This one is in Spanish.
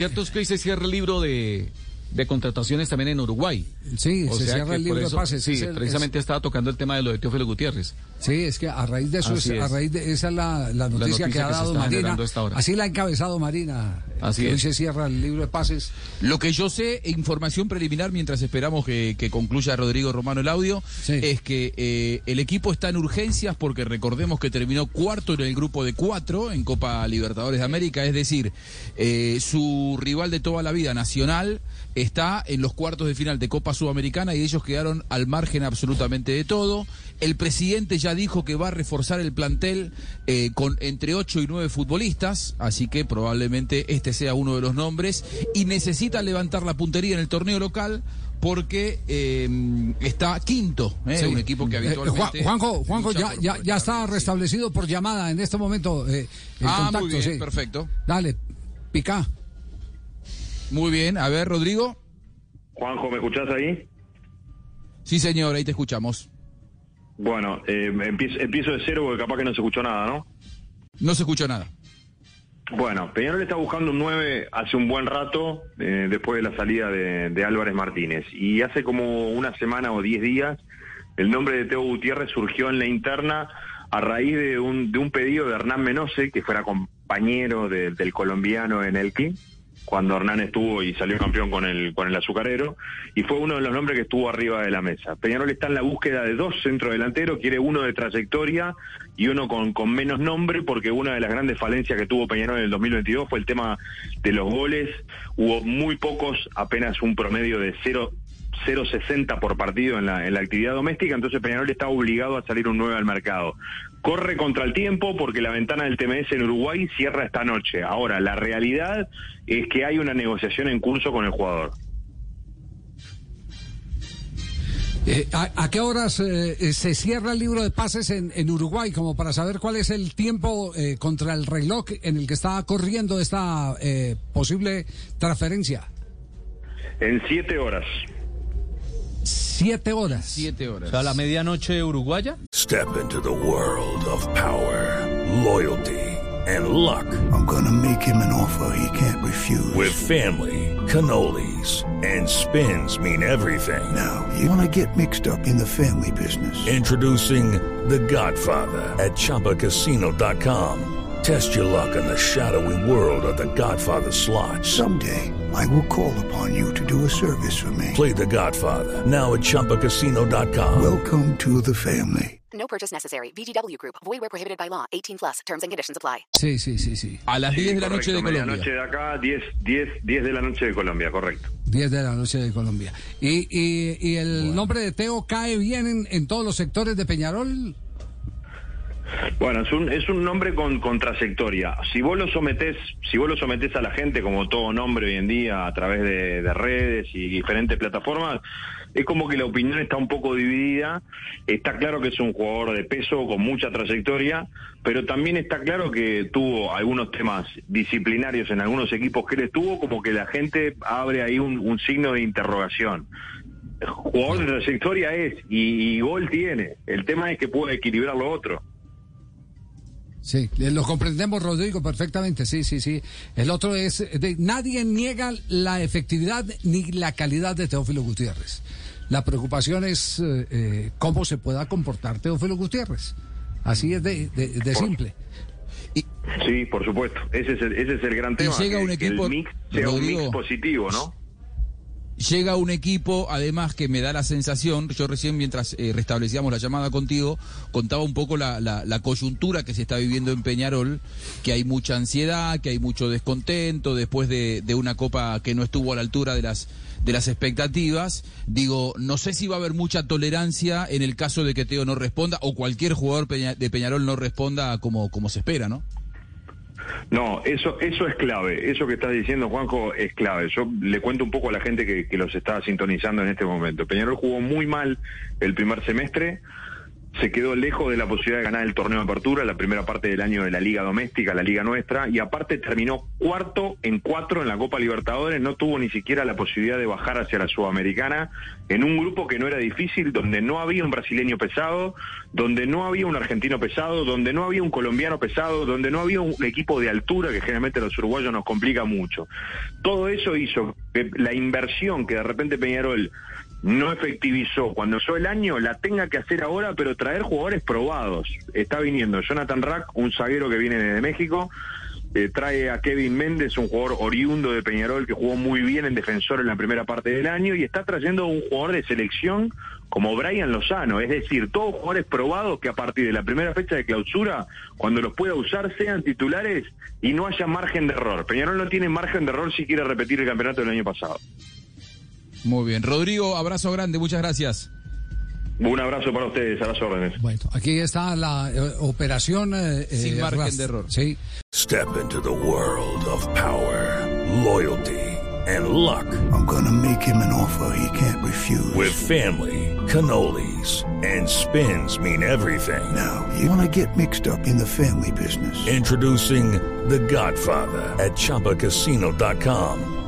Cierto es que hoy se cierra el libro de, de contrataciones también en Uruguay. Sí, O se cierra el libro eso- de pases. Sí, el- precisamente estaba tocando el tema de lo de Teófilo Gutiérrez. Sí, es que a raíz de eso, es- a raíz de esa es la, la noticia, noticia que ha que se dado Marina. Así la ha encabezado Marina. Así que hoy es. se cierra el libro de pases. Lo que yo sé, e información preliminar, mientras esperamos que, que concluya Rodrigo Romano el audio, Sí. es que eh, el equipo está en urgencias porque recordemos que terminó cuarto en el grupo de cuatro en Copa Libertadores de América, es decir, eh, su rival de toda la vida, Nacional, está en los cuartos de final de Copa Sudamericana y ellos quedaron al margen absolutamente de todo. El presidente ya dijo que va a reforzar el plantel eh, con entre 8 y 9 futbolistas, así que probablemente este sea uno de los nombres, y necesita levantar la puntería en el torneo local porque eh, está quinto, eh, Sí. un equipo que Eh, habitualmente... Juan- Juanjo, Juanjo ya, por- ya, por ya está sí. restablecido por llamada en este momento. eh, el Ah, contacto, muy bien, sí. perfecto. Dale, pica. Muy bien, a ver, Rodrigo. Juanjo, ¿me escuchás ahí? Sí, señor, ahí te escuchamos. Bueno, eh, empiezo, empiezo de cero porque capaz que no se escuchó nada, ¿no? No se escuchó nada. Bueno, Peñarol está buscando un 9 hace un buen rato, eh, después de la salida de, Álvarez Martínez. Y hace como una semana o 10 días, el nombre de Teo Gutiérrez surgió en la interna a raíz de un, de un pedido de Hernán Menose, que fuera compañero de- del colombiano en el CLI, cuando Hernán estuvo y salió campeón con el, con el azucarero, y fue uno de los nombres que estuvo arriba de la mesa. Peñarol está en la búsqueda de dos centrodelanteros, quiere uno de trayectoria y uno con, con menos nombre, porque una de las grandes falencias que tuvo Peñarol en el 2022 fue el tema de los goles. Hubo muy pocos, apenas un promedio de 0. 0.60 por partido en la, en la actividad doméstica, entonces Peñarol está obligado a salir un 9 al mercado. Corre contra el tiempo porque la ventana del TMS en Uruguay cierra esta noche. Ahora, la realidad es que hay una negociación en curso con el jugador. Eh, ¿a, a qué horas eh, eh, se cierra el libro de pases en, en Uruguay? Como para saber cuál es el tiempo eh, contra el reloj en el que está corriendo esta posible transferencia. En siete horas. Siete horas. Siete horas. a la medianoche uruguaya. Step into the world of power, loyalty, and luck. I'm gonna make him an offer he can't refuse. With family, cannolis, and spins mean everything. now, you wanna get mixed up in the family business. Introducing The Godfather at ChumbaCasino.com. Test your luck in the shadowy world of The Godfather slot. Someday, I will call upon you to do a service for me. Play The Godfather now at ChumbaCasino.com. Welcome to the family. No purchase necessary. VGW Group. Void where prohibited by law. 18 plus. Terms and conditions apply. Sí, sí, sí, sí. A las 10 de la noche de Colombia. medianoche de acá, 10, 10, 10 de la noche de Colombia, correcto. 10 de la noche de Colombia. ¿Y, y, y el nombre de Teo cae bien en, en todos los sectores de Peñarol? Bueno, es un, es un nombre con, trayectoria. Si vos lo sometés, si vos lo sometés a la gente, como todo nombre hoy en día, a través de, de redes y diferentes plataformas, es como que la opinión está un poco dividida. Está claro que es un jugador de peso con mucha trayectoria, pero también está claro que tuvo algunos temas disciplinarios en algunos equipos que él estuvo, como que la gente abre ahí un, un signo de interrogación. Jugador de trayectoria es y, y gol tiene. El tema es que puede equilibrar lo otro. Sí, eh, lo comprendemos, Rodrigo, perfectamente. Sí, sí, sí. El otro es, de- nadie niega la efectividad ni la calidad de Teófilo Gutiérrez. La preocupación es eh, eh, cómo se pueda comportar Teófilo Gutiérrez. Así es de, de- de simple. Sí, por supuesto. Ese es el, ese es el gran Y tema. llega que- un que equipo, el mix sea un mix positivo, ¿no? Llega un equipo, además que me da la sensación, yo recién mientras eh, restablecíamos la llamada contigo, contaba un poco la, la- coyuntura que se está viviendo en Peñarol, que hay mucha ansiedad, que hay mucho descontento después de, de una copa que no estuvo a la altura de las, de las expectativas. Digo, no sé si va a haber mucha tolerancia en el caso de que Teo no responda o cualquier jugador de Peñarol no responda como, como se espera, ¿no? No, eso, eso es clave. Eso que estás diciendo, Juanjo, es clave. Yo le cuento un poco a la gente que, que los está sintonizando en este momento. Peñarol jugó muy mal el primer semestre se quedó lejos de la posibilidad de ganar el torneo de apertura, la primera parte del año de la liga doméstica, la liga nuestra, y aparte terminó cuarto en cuatro en la Copa Libertadores, no tuvo ni siquiera la posibilidad de bajar hacia la Sudamericana, en un grupo que no era difícil, donde no había un brasileño pesado, donde no había un argentino pesado, donde no había un colombiano pesado, donde no había un equipo de altura que generalmente a los uruguayos nos complica mucho. Todo eso hizo que la inversión que de repente Peñarol no efectivizó cuando empezó el año, la tenga que hacer ahora, pero traer jugadores probados. Está viniendo Jonathan Rack, un zaguero que viene de México, eh, trae a Kevin Méndez, un jugador oriundo de Peñarol que jugó muy bien en defensor en la primera parte del año, y está trayendo un jugador de selección como Brian Lozano, es decir, todos jugadores probados que a partir de la primera fecha de clausura, cuando los pueda usar, sean titulares y no haya margen de error. Peñarol no tiene margen de error si quiere repetir el campeonato del año pasado. Muy bien. Rodrigo, abrazo grande, muchas gracias. Un abrazo para ustedes, a las órdenes. Bueno, aquí está la eh, operación eh, Sin eh, margen Rast- de error. Sí. Step into the world of power, loyalty, and luck. I'm gonna make him an offer he can't refuse. With family, cannolis, and spins mean everything. Now, you wanna get mixed up in the family business. Introducing The Godfather at ChumbaCasino.com.